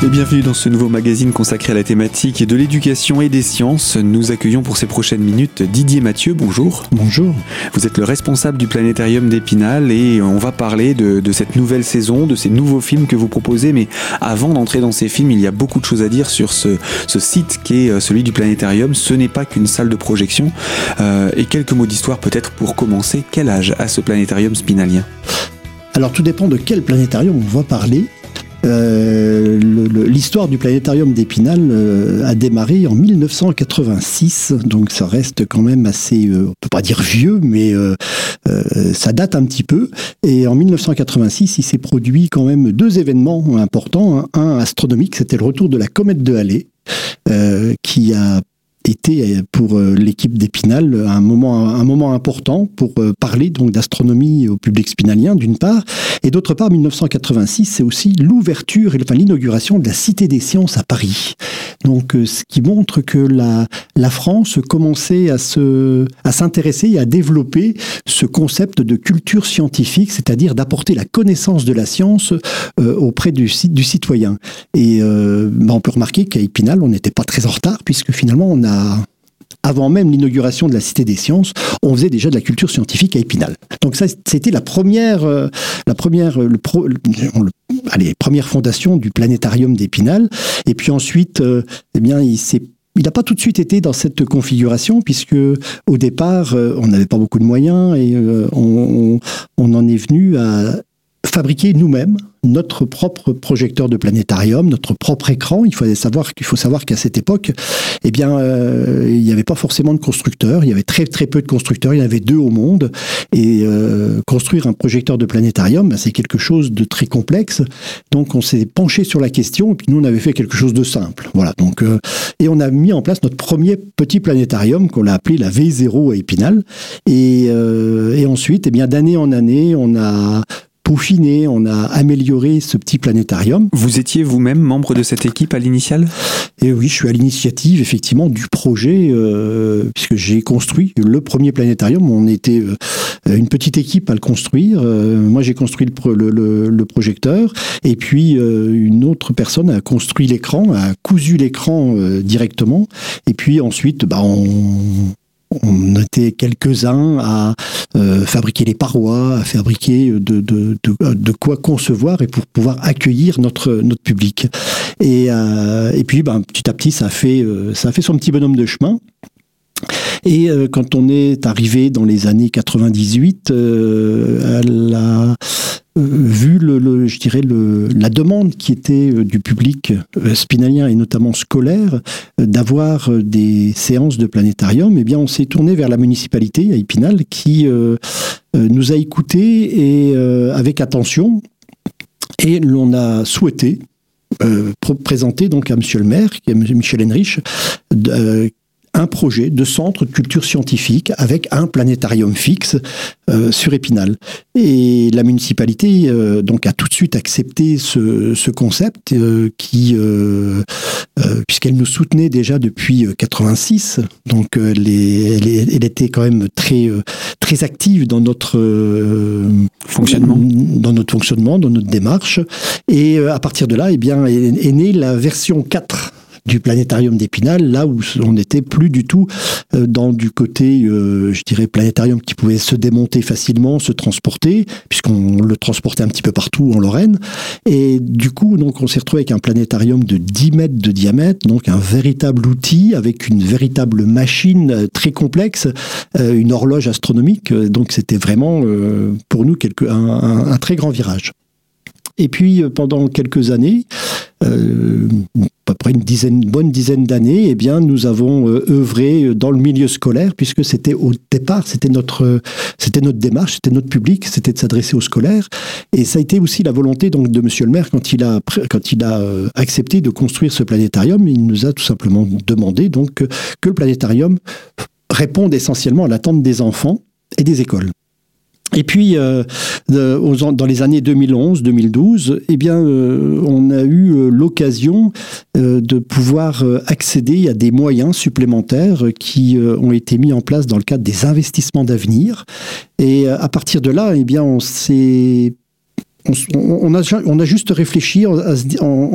Et bienvenue dans ce nouveau magazine consacré à la thématique de l'éducation et des sciences. Nous accueillons pour ces prochaines minutes Didier Mathieu. Bonjour. Bonjour. Vous êtes le responsable du planétarium d'Épinal et on va parler de, de, cette nouvelle saison, de ces nouveaux films que vous proposez. Mais avant d'entrer dans ces films, il y a beaucoup de choses à dire sur ce, ce site qui est euh, celui du planétarium. Ce n'est pas qu'une salle de projection. Euh, et quelques mots d'histoire peut-être pour commencer. Quel âge a ce planétarium spinalien? Alors tout dépend de quel planétarium on va parler. Euh, L'histoire du planétarium d'Épinal euh, a démarré en 1986, donc ça reste quand même assez, euh, on peut pas dire vieux, mais euh, ça date un petit peu. Et en 1986, il s'est produit quand même deux événements importants. Un, astronomique, c'était le retour de la comète de Halley, qui a été pour euh, l'équipe d'Épinal un moment, un moment important pour euh, parler donc d'astronomie au public spinalien d'une part, et d'autre part 1986 c'est aussi l'ouverture et enfin, l'inauguration de la Cité des Sciences à Paris. Donc euh, ce qui montre que la, la France commençait à se à s'intéresser et à développer ce concept de culture scientifique, c'est-à-dire d'apporter la connaissance de la science auprès du, du citoyen. Et ben, on peut remarquer qu'à Épinal on n'était pas très en retard puisque finalement on a avant même l'inauguration de la Cité des Sciences, on faisait déjà de la culture scientifique à Épinal. Donc ça, c'était la première, euh, la première, le, allez, première fondation du planétarium d'Épinal. Et puis ensuite, euh, eh bien, il s'est il n'a pas tout de suite été dans cette configuration puisque au départ euh, on n'avait pas beaucoup de moyens et on, en est venu à fabriquer nous-mêmes notre propre projecteur de planétarium, notre propre écran. Il faut savoir qu'il faut qu'à cette époque, eh bien, euh, il n'y avait pas forcément de constructeurs. Il y avait très très peu de constructeurs. Il y en avait deux au monde. Et euh, construire un projecteur de planétarium, ben, c'est quelque chose de très complexe. Donc, on s'est penché sur la question. Et puis nous, on avait fait quelque chose de simple. Voilà. Donc, euh, et on a mis en place notre premier petit planétarium qu'on a appelé la V0 à Épinal. Et, et ensuite, eh bien, d'année en année, on a peaufiné, on a amélioré ce petit planétarium. Vous étiez vous-même membre de cette équipe à l'initiale? Et oui, je suis à l'initiative effectivement du projet, euh, puisque j'ai construit le premier planétarium. On était euh, une petite équipe à le construire. Euh, moi, j'ai construit le, le, le, projecteur, et puis une autre personne a construit l'écran, a cousu l'écran directement, et puis ensuite, bah, on on était quelques-uns à euh, fabriquer les parois, à fabriquer de, quoi concevoir et pour pouvoir accueillir notre, notre public. Et, euh, puis, ben, petit à petit, ça a, fait, euh, ça fait son petit bonhomme de chemin. Et quand on est arrivé dans les années 98, euh, à la vu le, je dirais le, la demande qui était euh, du public euh, spinalien et notamment scolaire d'avoir des séances de planétarium, eh bien on s'est tourné vers la municipalité à Épinal qui nous a écoutés et avec attention. Et l'on a souhaité présenter donc à Monsieur le maire, qui est Michel Henrich, un projet de centre de culture scientifique avec un planétarium fixe euh, sur Épinal. Et la municipalité euh, donc a tout de suite accepté ce, ce concept euh, qui, puisqu'elle nous soutenait déjà depuis 86, donc les, elle, était quand même très très active dans notre fonctionnement, dans notre fonctionnement, dans notre démarche. Et à partir de là, eh bien, est, est née la version 4 du planétarium d'Épinal, là où on n'était plus du tout euh, dans du côté, euh, je dirais, planétarium qui pouvait se démonter facilement, se transporter, puisqu'on le transportait un petit peu partout en Lorraine. Et du coup, donc, on s'est retrouvé avec un planétarium de 10 mètres de diamètre, donc un véritable outil avec une véritable machine euh, très complexe, une horloge astronomique. Donc, c'était vraiment pour nous quelque, un, un très grand virage. Et puis pendant quelques années, euh, à près une dizaine, bonne dizaine d'années, eh bien, nous avons euh, œuvré dans le milieu scolaire, puisque c'était au départ, c'était notre, c'était notre démarche, c'était notre public, c'était de s'adresser aux scolaires. Et ça a été aussi la volonté donc de Monsieur le maire quand il a, quand il a euh, accepté de construire ce planétarium. Il nous a tout simplement demandé donc que le planétarium réponde essentiellement à l'attente des enfants et des écoles. Et puis, euh, dans les années 2011-2012, eh bien, euh, on a eu euh, l'occasion de pouvoir accéder à des moyens supplémentaires qui ont été mis en place dans le cadre des investissements d'avenir. Et à partir de là, eh bien, on s'est on, a, juste réfléchi en,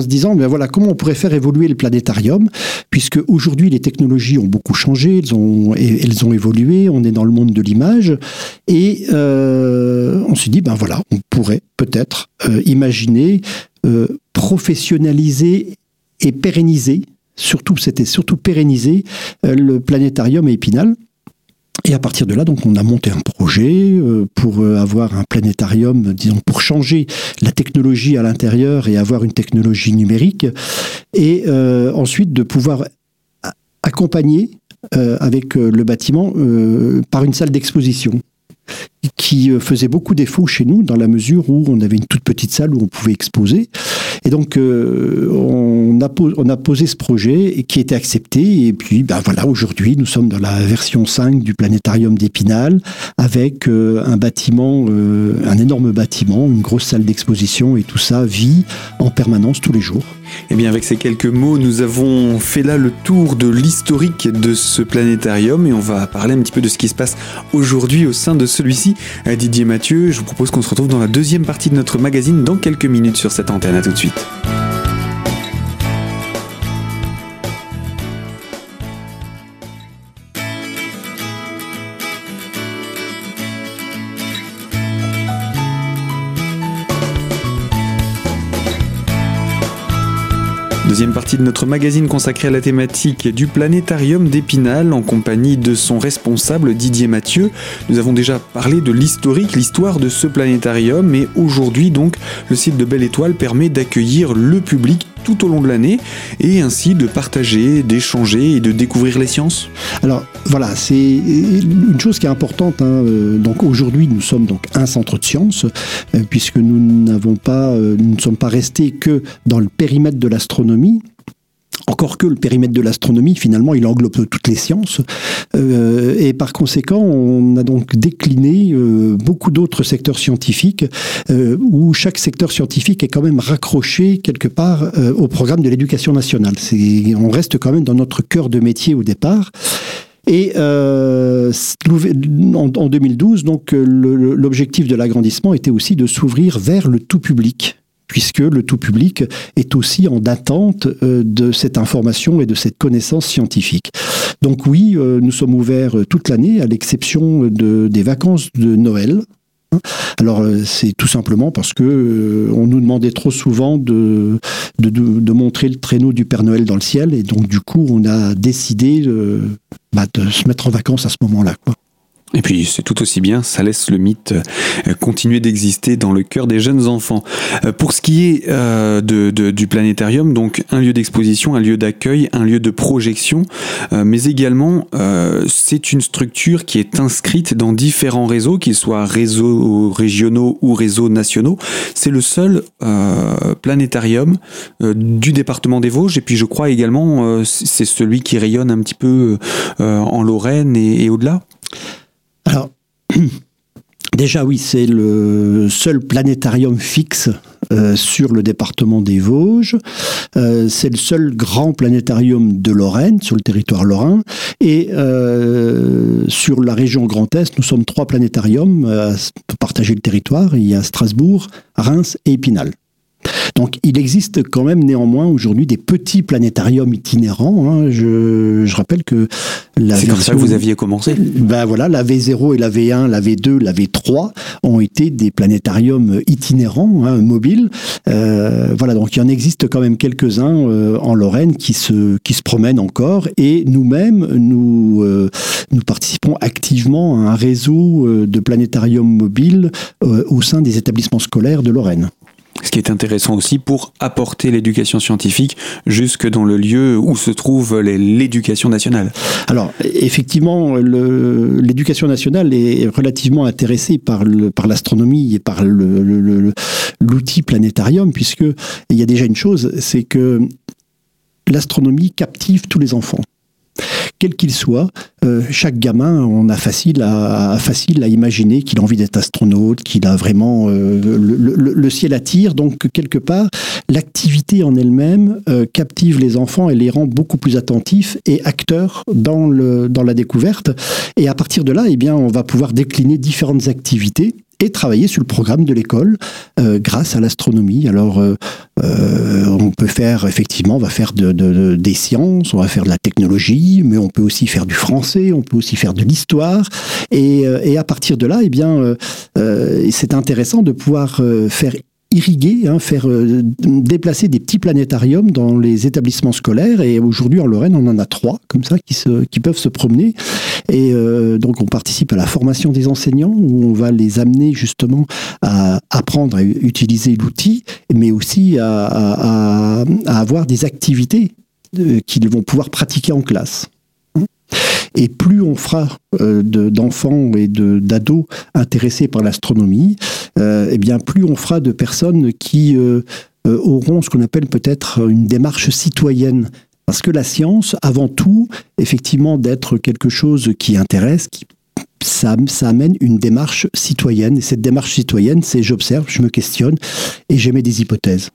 se disant, ben voilà, comment on pourrait faire évoluer le planétarium, puisque aujourd'hui les technologies ont beaucoup changé, elles ont, elles ont évolué, on est dans le monde de l'image, et euh, on s'est dit, ben voilà, on pourrait peut-être euh, imaginer euh, professionnaliser et pérenniser, surtout c'était surtout pérenniser le planétarium Épinal et à partir de là, donc, on a monté un projet euh, pour euh, avoir un planétarium, disons, pour changer la technologie à l'intérieur et avoir une technologie numérique, et euh, ensuite de pouvoir accompagner avec le bâtiment par une salle d'exposition qui faisait beaucoup défaut chez nous dans la mesure où on avait une toute petite salle où on pouvait exposer. Et donc on, a on a posé ce projet qui était accepté. Et puis ben voilà, aujourd'hui nous sommes dans la version 5 du planétarium d'Épinal avec un bâtiment, un énorme bâtiment, une grosse salle d'exposition et tout ça vit en permanence tous les jours. Et bien avec ces quelques mots, nous avons fait là le tour de l'historique de ce planétarium et on va parler un petit peu de ce qui se passe aujourd'hui au sein de celui-ci. Euh, Didier Mathieu, je vous propose qu'on se retrouve dans la deuxième partie de notre magazine dans quelques minutes sur cette antenne. À tout de suite. Deuxième partie de notre magazine consacré à la thématique du planétarium d'Épinal en compagnie de son responsable Didier Mathieu. Nous avons déjà parlé de l'historique, l'histoire de ce planétarium et aujourd'hui donc le site de Belle Étoile permet d'accueillir le public tout au long de l'année et ainsi de partager, d'échanger et de découvrir les sciences Alors voilà, c'est une chose qui est importante. Hein. Euh, donc aujourd'hui, nous sommes donc un centre de sciences euh, puisque nous n'avons pas, euh, nous ne sommes pas restés que dans le périmètre de l'astronomie. Encore que le périmètre de l'astronomie, finalement, il englobe toutes les sciences. Euh, et par conséquent, on a donc décliné euh, beaucoup d'autres secteurs scientifiques euh, où chaque secteur scientifique est quand même raccroché quelque part au programme de l'éducation nationale. On reste quand même dans notre cœur de métier au départ. Et euh, en, 2012, donc l'objectif de l'agrandissement était aussi de s'ouvrir vers le tout public puisque le tout public est aussi en attente euh, de cette information et de cette connaissance scientifique. Donc oui, euh, nous sommes ouverts euh, toute l'année, à l'exception de, des vacances de Noël. Alors c'est tout simplement parce que on nous demandait trop souvent de, de, montrer le traîneau du Père Noël dans le ciel et donc du coup on a décidé bah, de se mettre en vacances à ce moment-là. Et puis c'est tout aussi bien, ça laisse le mythe euh, continuer d'exister dans le cœur des jeunes enfants. Euh, pour ce qui est euh, du planétarium, donc un lieu d'exposition, un lieu d'accueil, un lieu de projection, mais également c'est une structure qui est inscrite dans différents réseaux, qu'ils soient réseaux régionaux ou réseaux nationaux. C'est le seul planétarium du département des Vosges et puis je crois également c'est celui qui rayonne un petit peu en Lorraine et au-delà. Déjà oui, c'est le seul planétarium fixe euh, sur le département des Vosges. Euh, c'est le seul grand planétarium de Lorraine, sur le territoire lorrain. Et euh, sur la région Grand Est, nous sommes trois planétariums à partager le territoire. Il y a Strasbourg, Reims et Épinal. Donc il existe quand même néanmoins aujourd'hui des petits planétariums itinérants. Hein. Je, rappelle que la C'est comme ça que vous aviez commencé Ben voilà, la V0 et la V1, la V2, la V3 ont été des planétariums itinérants, hein, mobiles. Euh, voilà, donc il y en existe quand même quelques-uns euh, en Lorraine qui se, qui se promènent encore. Et nous-mêmes, nous, euh, nous participons activement à un réseau de planétariums mobiles au sein des établissements scolaires de Lorraine ce qui est intéressant aussi pour apporter l'éducation scientifique jusque dans le lieu où se trouve l'éducation nationale. Alors, effectivement, l'éducation nationale est relativement intéressée par l'astronomie et par l'outil planétarium, puisque il y a déjà une chose, c'est que l'astronomie captive tous les enfants quel qu'il soit, euh, chaque gamin, on a facile à, facile à imaginer qu'il a envie d'être astronaute, qu'il a vraiment euh, le, ciel attire. Donc quelque part, l'activité en elle-même euh, captive les enfants et les rend beaucoup plus attentifs et acteurs dans le dans la découverte. Et à partir de là, eh bien, on va pouvoir décliner différentes activités et travailler sur le programme de l'école euh, grâce à l'astronomie. Alors, euh, euh, on peut faire, effectivement, on va faire de, de, des sciences, on va faire de la technologie, mais on peut aussi faire du français, on peut aussi faire de l'histoire. Et, et, à partir de là, eh bien, c'est intéressant de pouvoir faire irriguer, hein, faire euh, déplacer des petits planétariums dans les établissements scolaires. Et aujourd'hui, en Lorraine, on en a trois comme ça qui, se, qui peuvent se promener. Et euh, donc, on participe à la formation des enseignants où on va les amener justement à apprendre à utiliser l'outil, mais aussi à, avoir des activités euh, qu'ils vont pouvoir pratiquer en classe. Et plus on fera euh, d'enfants et d'ados intéressés par l'astronomie, euh, eh bien plus on fera de personnes qui euh, auront ce qu'on appelle peut-être une démarche citoyenne. Parce que la science, avant tout, effectivement, d'être quelque chose qui intéresse, ça, ça, amène une démarche citoyenne. Et cette démarche citoyenne, c'est j'observe, je me questionne et j'émets des hypothèses.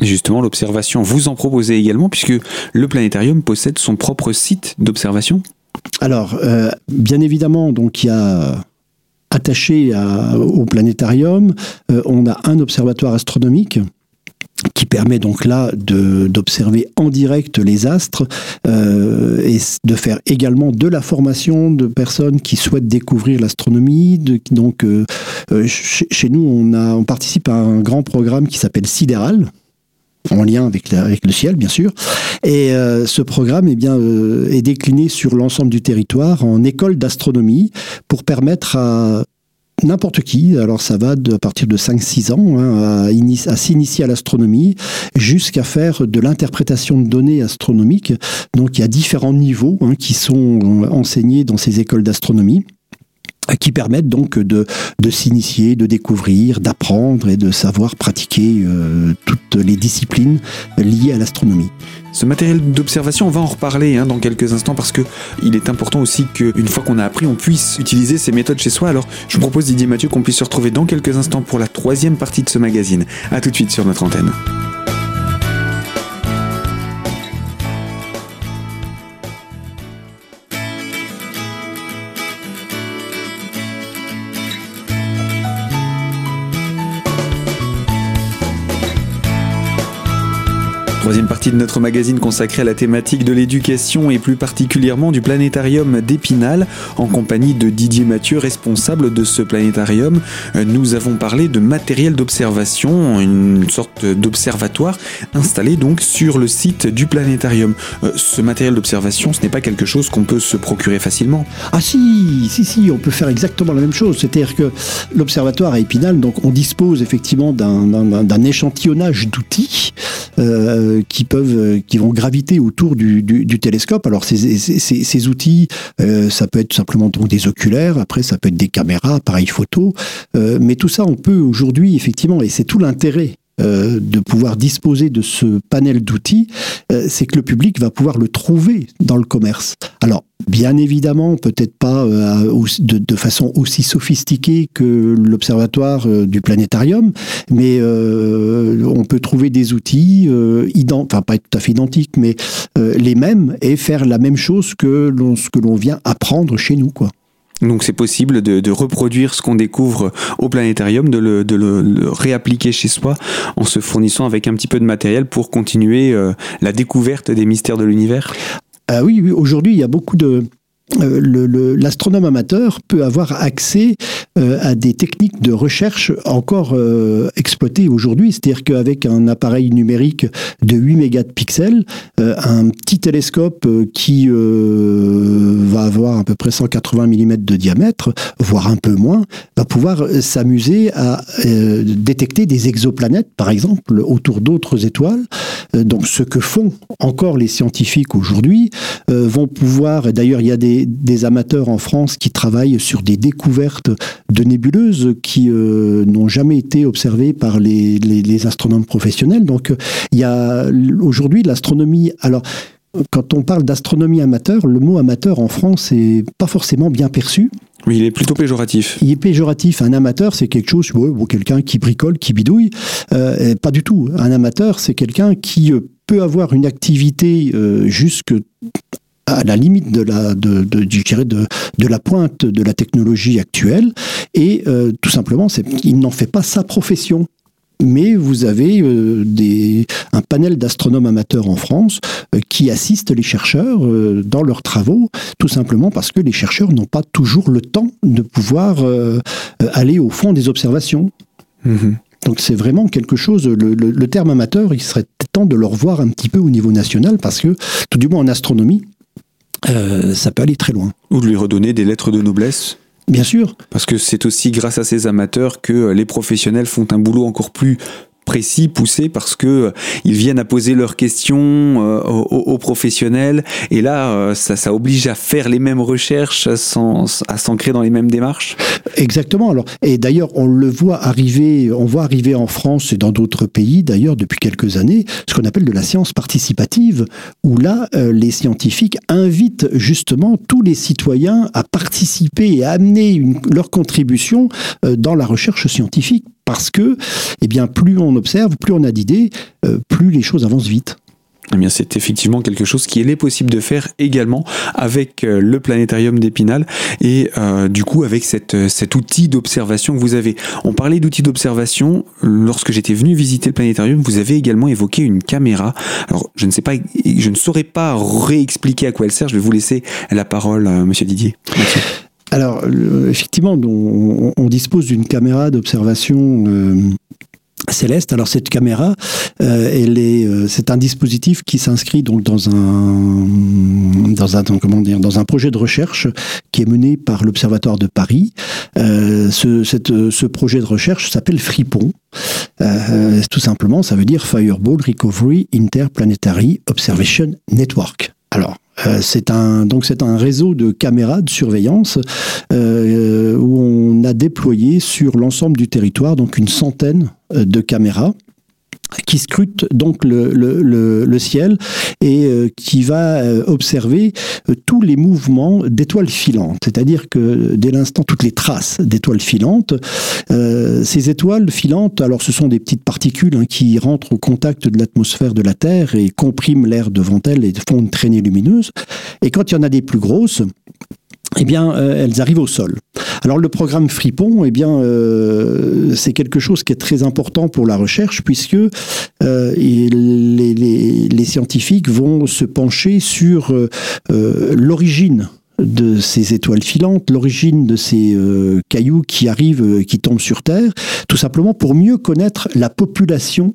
Justement, l'observation, vous en proposez également, puisque le planétarium possède son propre site d'observation. Alors, euh, bien évidemment, donc il y a attaché au planétarium, euh, on a un observatoire astronomique qui permet donc là d'observer en direct les astres euh, et de faire également de la formation de personnes qui souhaitent découvrir l'astronomie. Donc chez, nous, on, a, on participe à un grand programme qui s'appelle Sidéral, en lien avec, avec, le ciel, bien sûr. Et euh, ce programme eh bien, euh, est décliné sur l'ensemble du territoire en école d'astronomie pour permettre à n'importe qui, alors ça va de, à partir de 5-6 ans, hein, à, à s'initier à l'astronomie, jusqu'à faire de l'interprétation de données astronomiques. Donc il y a différents niveaux hein, qui sont enseignés dans ces écoles d'astronomie qui permettent donc de, de s'initier, de découvrir, d'apprendre et de savoir pratiquer euh, toutes les disciplines liées à l'astronomie. Ce matériel d'observation, on va en reparler hein, dans quelques instants parce que il est important aussi qu'une fois qu'on a appris, on puisse utiliser ces méthodes chez soi. Alors, je vous propose Didier Mathieu qu'on puisse se retrouver dans quelques instants pour la troisième partie de ce magazine. A tout de suite sur notre antenne. Troisième partie de notre magazine consacrée à la thématique de l'éducation et plus particulièrement du planétarium d'Épinal. En compagnie de Didier Mathieu, responsable de ce planétarium, nous avons parlé de matériel d'observation, une sorte d'observatoire installé donc sur le site du planétarium. Euh, ce matériel d'observation, ce n'est pas quelque chose qu'on peut se procurer facilement. Ah si, si, si, on peut faire exactement la même chose. C'est-à-dire que l'observatoire à Épinal, donc on dispose effectivement d'un échantillonnage d'outils. Euh, qui peuvent, euh, qui vont graviter autour du, télescope. Alors ces, outils, euh, ça peut être simplement donc des oculaires, après ça peut être des caméras, appareils photo, euh, mais tout ça on peut aujourd'hui effectivement, et c'est tout l'intérêt de pouvoir disposer de ce panel d'outils, c'est que le public va pouvoir le trouver dans le commerce. Alors, Bien évidemment, peut-être pas euh, de, façon aussi sophistiquée que l'observatoire euh, du planétarium, mais euh, on peut trouver des outils, enfin pas tout à fait identiques, mais les mêmes, et faire la même chose que ce que l'on vient apprendre chez nous. quoi. Donc c'est possible de, reproduire ce qu'on découvre au planétarium, de le, réappliquer chez soi en se fournissant avec un petit peu de matériel pour continuer la découverte des mystères de l'univers. Ah oui, oui aujourd'hui, il y a beaucoup de, euh, l'astronome amateur peut avoir accès euh, à des techniques de recherche encore euh, exploitées aujourd'hui. C'est-à-dire qu'avec un appareil numérique de 8 mégapixels, un petit télescope qui va avoir à peu près 180 mm de diamètre, voire un peu moins, va pouvoir s'amuser à détecter des exoplanètes, par exemple, autour d'autres étoiles. donc ce que font encore les scientifiques aujourd'hui, vont pouvoir, d'ailleurs il y a des des, amateurs en France qui travaillent sur des découvertes de nébuleuses qui euh, n'ont jamais été observées par les, astronomes professionnels. Donc, il y a aujourd'hui l'astronomie. Alors, quand on parle d'astronomie amateur, le mot amateur en France n'est pas forcément bien perçu. Oui, il est plutôt péjoratif. Il est péjoratif. Un amateur, c'est quelque chose, ou quelqu'un qui bricole, qui bidouille. Euh, pas du tout. Un amateur, c'est quelqu'un qui euh, peut avoir une activité jusque à la limite de la, de, de, de, de la pointe de la technologie actuelle, et tout simplement, il n'en fait pas sa profession mais vous avez euh, des, un panel d'astronomes amateurs en France euh, qui assistent les chercheurs euh, dans leurs travaux, tout simplement parce que les chercheurs n'ont pas toujours le temps de pouvoir aller au fond des observations. Mhm. Donc c'est vraiment quelque chose, le, le, terme amateur, il serait temps de le revoir un petit peu au niveau national, parce que, tout du moins en astronomie, ça peut aller très loin. Ou de lui redonner des lettres de noblesse Bien sûr. Parce que c'est aussi grâce à ces amateurs que les professionnels font un boulot encore plus précis, poussé, parce que euh, ils viennent à poser leurs questions euh, aux, professionnels, et là, euh, ça, ça, oblige à faire les mêmes recherches, à s'ancrer dans les mêmes démarches. Exactement. Alors, et d'ailleurs, on le voit arriver, on voit arriver en France et dans d'autres pays, d'ailleurs, depuis quelques années, ce qu'on appelle de la science participative, où là, les scientifiques invitent justement tous les citoyens à participer et à amener leur contribution dans la recherche scientifique parce que, eh bien, plus on observe, plus on a d'idées, euh, plus les choses avancent vite. Eh bien, c'est effectivement quelque chose qui est possible de faire également avec euh, le planétarium d'Épinal et euh, du coup avec cet outil d'observation que vous avez. On parlait d'outils d'observation. Lorsque j'étais venu visiter le planétarium, vous avez également évoqué une caméra. Alors, je ne sais pas, je ne saurais pas réexpliquer à quoi elle sert. Je vais vous laisser la parole, Monsieur Didier. Alors, effectivement, on, dispose d'une caméra d'observation euh, céleste. Alors cette caméra, euh, elle est, euh, c'est un dispositif qui s'inscrit donc dans un, dans un, comment dire, dans un projet de recherche qui est mené par l'Observatoire de Paris. ce, ce projet de recherche s'appelle Fripon. tout simplement, ça veut dire Fireball Recovery Interplanetary Observation Network. Alors, euh, c'est un donc c'est un réseau de caméras de surveillance euh, où on a déployé sur l'ensemble du territoire donc une centaine euh, de caméras qui scrute donc le, ciel et euh, qui va euh, observer euh, tous les mouvements d'étoiles filantes. C'est-à-dire que dès l'instant, toutes les traces d'étoiles filantes, ces étoiles filantes, alors ce sont des petites particules hein, qui rentrent au contact de l'atmosphère de la Terre et compriment l'air devant elles et font une traînée lumineuse. Et quand il y en a des plus grosses, eh bien, euh, elles arrivent au sol. Alors le programme Fripon, eh bien, euh, c'est quelque chose qui est très important pour la recherche puisque euh, les, scientifiques vont se pencher sur l'origine de ces étoiles filantes, l'origine de ces cailloux qui arrivent, qui tombent sur Terre, tout simplement pour mieux connaître la population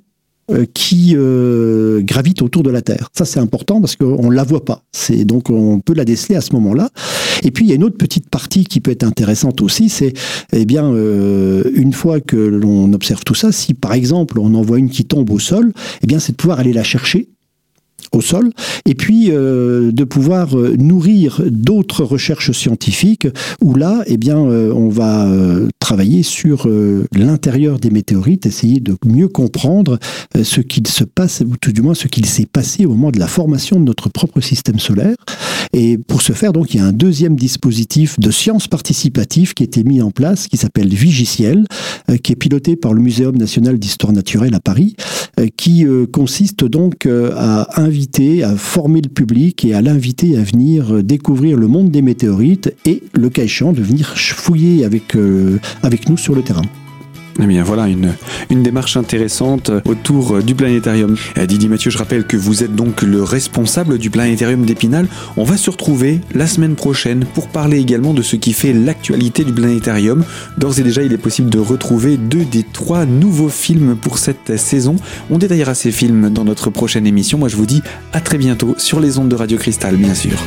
qui euh, gravite autour de la Terre. Ça, c'est important parce qu'on ne la voit pas. C'est donc on peut la déceler à ce moment-là. Et puis il y a une autre petite partie qui peut être intéressante aussi, c'est eh bien euh, une fois que l'on observe tout ça, si par exemple on en voit une qui tombe au sol, eh bien c'est de pouvoir aller la chercher au sol, et puis euh, de pouvoir euh, nourrir d'autres recherches scientifiques où là, eh bien, euh, on va travailler sur l'intérieur des météorites, essayer de mieux comprendre ce qu'il se passe, ou tout du moins ce qu'il s'est passé au moment de la formation de notre propre système solaire. Et pour ce faire, donc, il y a un deuxième dispositif de science participative qui a été mis en place, qui s'appelle Vigiciel, qui est piloté par le Muséum national d'histoire naturelle à Paris, qui consiste donc à inviter à former le public et à l'inviter à venir découvrir le monde des météorites et, le cas de venir fouiller euh, avec nous sur le terrain. Eh bien voilà une, démarche intéressante autour du planétarium. Eh, Didier Mathieu, je rappelle que vous êtes donc le responsable du planétarium d'Épinal. On va se retrouver la semaine prochaine pour parler également de ce qui fait l'actualité du planétarium. D'ores et déjà, il est possible de retrouver deux des trois nouveaux films pour cette saison. On détaillera ces films dans notre prochaine émission. Moi, je vous dis à très bientôt sur les ondes de Radio Cristal, bien sûr.